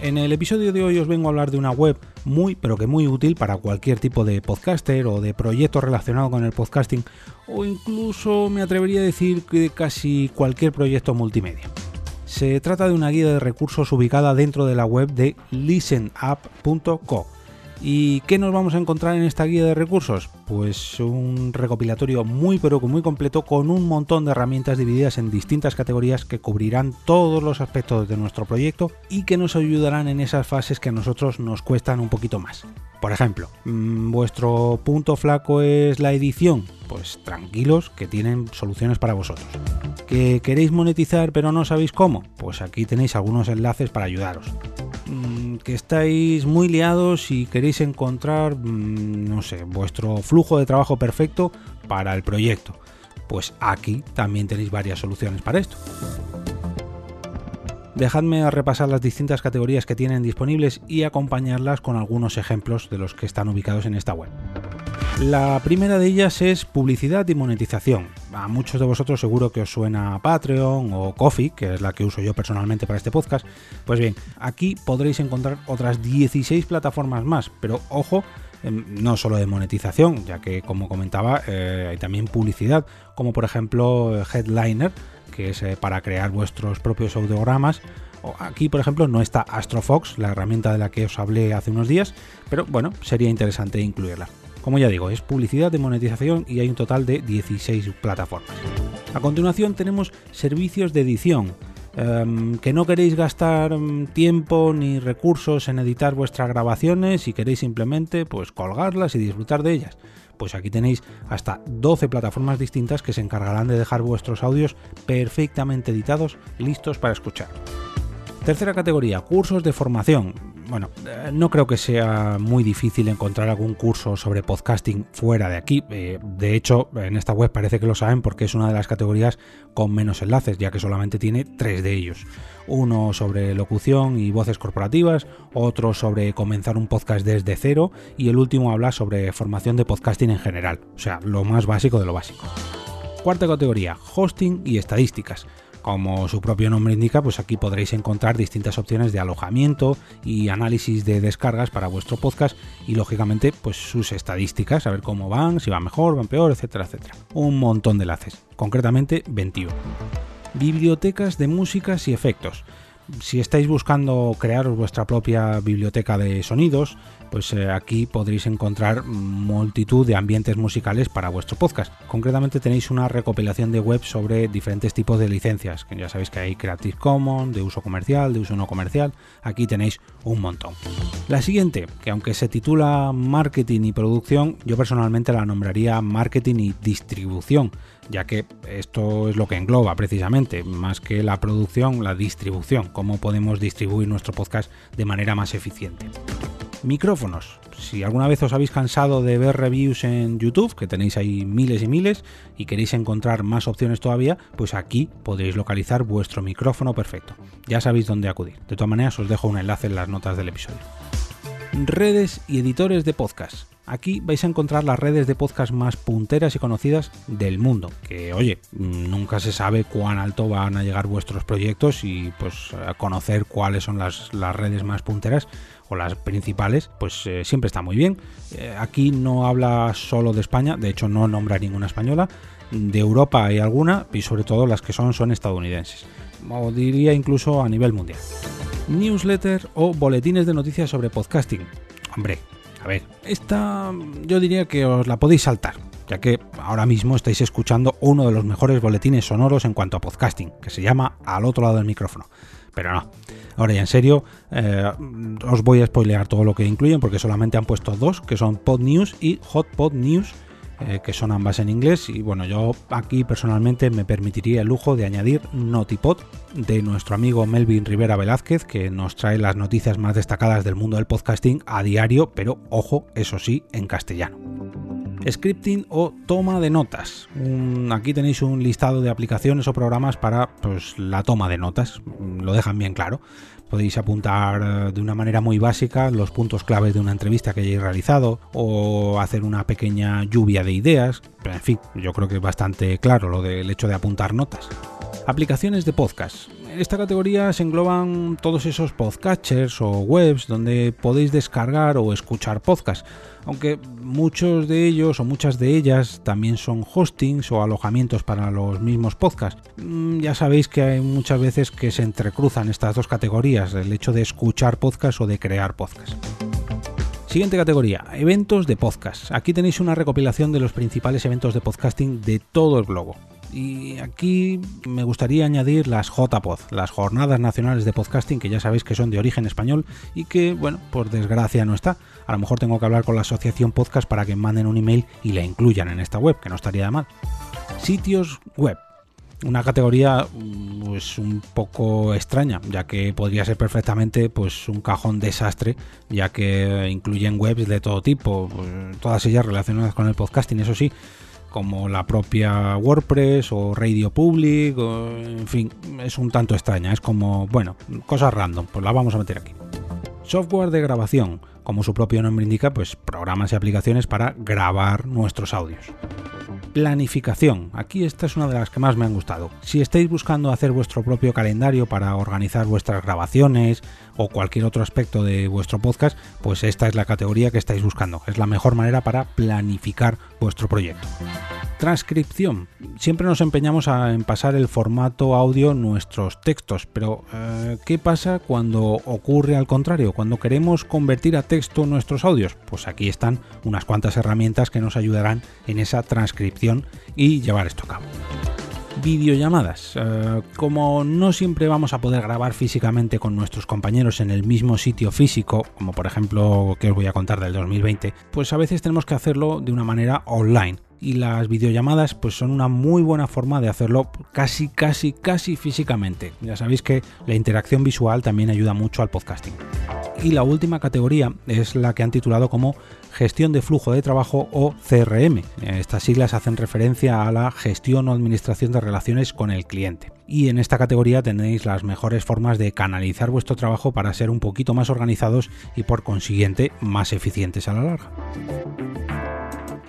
En el episodio de hoy os vengo a hablar de una web muy pero que muy útil para cualquier tipo de podcaster o de proyecto relacionado con el podcasting o incluso me atrevería a decir que casi cualquier proyecto multimedia. Se trata de una guía de recursos ubicada dentro de la web de listenup.co ¿Y qué nos vamos a encontrar en esta guía de recursos? Pues un recopilatorio muy pero muy completo con un montón de herramientas divididas en distintas categorías que cubrirán todos los aspectos de nuestro proyecto y que nos ayudarán en esas fases que a nosotros nos cuestan un poquito más. Por ejemplo, mm, vuestro punto flaco es la edición, pues tranquilos que tienen soluciones para vosotros. ¿Que queréis monetizar pero no sabéis cómo? Pues aquí tenéis algunos enlaces para ayudaros que estáis muy liados y queréis encontrar, mm, no sé, vuestro flujo de trabajo perfecto para el proyecto. Pues aquí también tenéis varias soluciones para esto. Dejadme repasar las distintas categorías que tienen disponibles y acompañarlas con algunos ejemplos de los que están ubicados en esta web. La primera de ellas es publicidad y monetización. A muchos de vosotros seguro que os suena Patreon o Coffee, que es la que uso yo personalmente para este podcast. Pues bien, aquí podréis encontrar otras 16 plataformas más, pero ojo, em, no solo de monetización, ya que como comentaba eh, hay también publicidad, como por ejemplo Headliner, que es eh, para crear vuestros propios audiogramas. Aquí, por ejemplo, no está Astrofox, la herramienta de la que os hablé hace unos días, pero bueno, sería interesante incluirla. Como ya digo, es publicidad de monetización y hay un total de 16 plataformas. A continuación tenemos servicios de edición. Em, que no queréis gastar mm, tiempo ni recursos en editar vuestras grabaciones y queréis simplemente pues colgarlas y disfrutar de ellas. Pues aquí tenéis hasta 12 plataformas distintas que se encargarán de dejar vuestros audios perfectamente editados, listos para escuchar. Tercera categoría, cursos de formación bueno, eh, no creo que sea muy difícil encontrar algún curso sobre podcasting fuera de aquí. Eh, de hecho, en esta web parece que lo saben porque es una de las categorías con menos enlaces, ya que solamente tiene tres de ellos. Uno sobre locución y voces corporativas, otro sobre comenzar un podcast desde cero y el último habla sobre formación de podcasting en general, o sea, lo más básico de lo básico. Cuarta categoría, hosting y estadísticas. Como su propio nombre indica, pues aquí podréis encontrar distintas opciones de alojamiento y análisis de descargas para vuestro podcast y lógicamente pues sus estadísticas, a ver cómo van, si van mejor, van peor, etcétera, etcétera. Un montón de enlaces, concretamente 21. Bibliotecas de músicas y efectos si estáis buscando crearos vuestra propia biblioteca de sonidos, pues eh, aquí podréis encontrar multitud de ambientes musicales para vuestro podcast. Concretamente tenéis una recopilación de web sobre diferentes tipos de licencias, que ya sabéis que hay Creative Commons, de uso comercial, de uso no comercial, aquí tenéis un montón. La siguiente, que aunque se titula marketing y producción, yo personalmente la nombraría marketing y distribución, ya que esto es lo que engloba precisamente, más que la producción, la distribución, cómo podemos distribuir nuestro podcast de manera más eficiente. Micrófonos. Si alguna vez os habéis cansado de ver reviews en YouTube, que tenéis ahí miles y miles, y queréis encontrar más opciones todavía, pues aquí podréis localizar vuestro micrófono perfecto. Ya sabéis dónde acudir. De todas maneras, os dejo un enlace en las notas del episodio. Redes y editores de podcast. Aquí vais a encontrar las redes de podcast más punteras y conocidas del mundo. Que oye, nunca se sabe cuán alto van a llegar vuestros proyectos y pues conocer cuáles son las, redes más punteras o las principales, pues eh, siempre está muy bien. Eh, aquí no habla solo de España, de hecho no nombra ninguna española. De Europa hay alguna y sobre todo las que son son estadounidenses. O diría incluso a nivel mundial. Newsletter o boletines de noticias sobre podcasting. Hombre, a ver, esta yo diría que os la podéis saltar, ya que ahora mismo estáis escuchando uno de los mejores boletines sonoros en cuanto a podcasting, que se llama Al otro lado del micrófono. Pero no, ahora ya en serio, eh, os voy a spoilear todo lo que incluyen porque solamente han puesto dos, que son Pod News y Hot Pod News eh, que son ambas en inglés. Y bueno, yo aquí personalmente me permitiría el lujo de añadir Notipod de nuestro amigo Melvin Rivera Velázquez, que nos trae las noticias más destacadas del mundo del podcasting a diario, pero ojo, eso sí, en castellano. Scripting o toma de notas. aquí tenéis un listado de aplicaciones o programas para pues, la toma de notas, lo dejan bien claro. Podéis apuntar eh, de una manera muy básica los puntos claves de una entrevista que hayáis realizado o hacer una pequeña lluvia de ideas. En fin, yo creo que es bastante claro lo del hecho de apuntar notas. Aplicaciones de podcast. Esta categoría se engloban todos esos podcatchers o webs donde podéis descargar o escuchar podcasts, aunque muchos de ellos o muchas de ellas también son hostings o alojamientos para los mismos podcasts. Mm, ya sabéis que hay muchas veces que se entrecruzan estas dos categorías, el hecho de escuchar podcasts o de crear podcasts. Siguiente categoría, eventos de podcast. Aquí tenéis una recopilación de los principales eventos de podcasting de todo el globo. Y aquí me gustaría añadir las JPod, las Jornadas Nacionales de Podcasting, que ya sabéis que son de origen español y que, bueno, por desgracia no está. A lo mejor tengo que hablar con la Asociación Podcast para que manden un email y la incluyan en esta web, que no estaría de mal. Sitios web. Una categoría pues un poco extraña, ya que podría ser perfectamente pues un cajón desastre, ya que incluyen webs de todo tipo, pues, todas ellas relacionadas con el podcasting, eso sí, como la propia WordPress o Radio Public, en fin, es un tanto extraña, es como, bueno, cosas random, pues la vamos a meter aquí. Software de grabación, como su propio nombre indica, pues programas y aplicaciones para grabar nuestros audios. Planificación. Aquí esta es una de las que más me han gustado. Si estáis buscando hacer vuestro propio calendario para organizar vuestras grabaciones o cualquier otro aspecto de vuestro podcast, pues esta es la categoría que estáis buscando. Es la mejor manera para planificar vuestro proyecto. Transcripción. Siempre nos empeñamos en pasar el formato audio nuestros textos, pero eh, ¿qué pasa cuando ocurre al contrario? Cuando queremos convertir a texto nuestros audios. Pues aquí están unas cuantas herramientas que nos ayudarán en esa transcripción y llevar esto a cabo. Videollamadas. Eh, como no siempre vamos a poder grabar físicamente con nuestros compañeros en el mismo sitio físico, como por ejemplo que os voy a contar del 2020, pues a veces tenemos que hacerlo de una manera online y las videollamadas pues son una muy buena forma de hacerlo casi casi casi físicamente. Ya sabéis que la interacción visual también ayuda mucho al podcasting. Y la última categoría es la que han titulado como gestión de flujo de trabajo o CRM. Estas siglas hacen referencia a la gestión o administración de relaciones con el cliente. Y en esta categoría tenéis las mejores formas de canalizar vuestro trabajo para ser un poquito más organizados y por consiguiente más eficientes a la larga.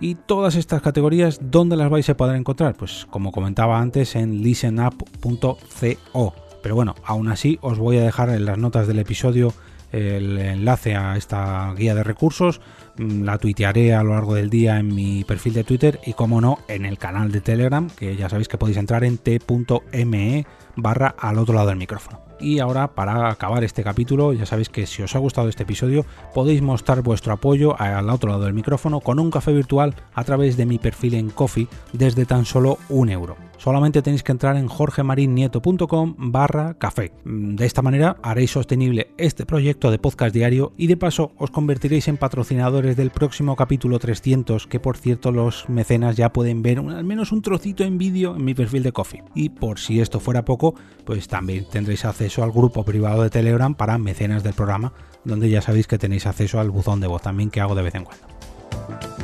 Y todas estas categorías, ¿dónde las vais a poder encontrar? Pues como comentaba antes en listenup.co. Pero bueno, aún así os voy a dejar en las notas del episodio el enlace a esta guía de recursos. Mm, la tuitearé a lo largo del día en mi perfil de Twitter y, como no, en el canal de Telegram, que ya sabéis que podéis entrar en t.me barra al otro lado del micrófono. Y ahora, para acabar este capítulo, ya sabéis que si os ha gustado este episodio, podéis mostrar vuestro apoyo al otro lado del micrófono con un café virtual a través de mi perfil en Coffee desde tan solo un euro. Solamente tenéis que entrar en jorgemarinieto.com barra café. De esta manera haréis sostenible este proyecto de podcast diario y de paso os convertiréis en patrocinadores del próximo capítulo 300 que por cierto los mecenas ya pueden ver al menos un trocito en vídeo en mi perfil de Coffee. Y por si esto fuera poco, pues también tendréis acceso al grupo privado de Telegram para mecenas del programa, donde ya sabéis que tenéis acceso al buzón de voz también que hago de vez en cuando.